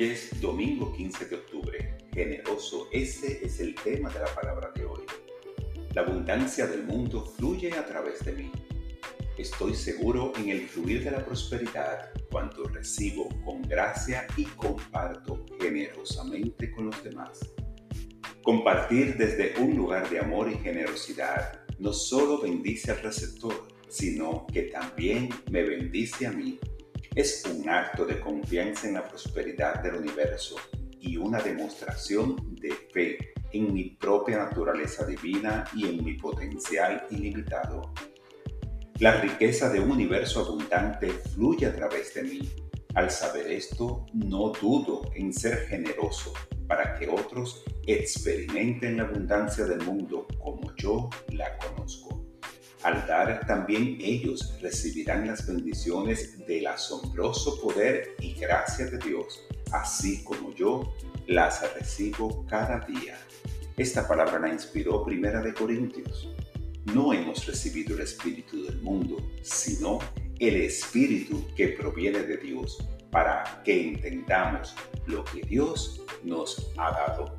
Hoy es domingo 15 de octubre. Generoso, ese es el tema de la palabra de hoy. La abundancia del mundo fluye a través de mí. Estoy seguro en el fluir de la prosperidad cuando recibo con gracia y comparto generosamente con los demás. Compartir desde un lugar de amor y generosidad no solo bendice al receptor, sino que también me bendice a mí es un acto de confianza en la prosperidad del universo y una demostración de fe en mi propia naturaleza divina y en mi potencial ilimitado. La riqueza de un universo abundante fluye a través de mí. Al saber esto, no dudo en ser generoso para que otros experimenten la abundancia del mundo como yo la conozco. Al dar también ellos recibirán las bendiciones del asombroso poder y gracia de Dios, así como yo las recibo cada día. Esta palabra la inspiró Primera de Corintios. No hemos recibido el Espíritu del mundo, sino el Espíritu que proviene de Dios, para que entendamos lo que Dios nos ha dado.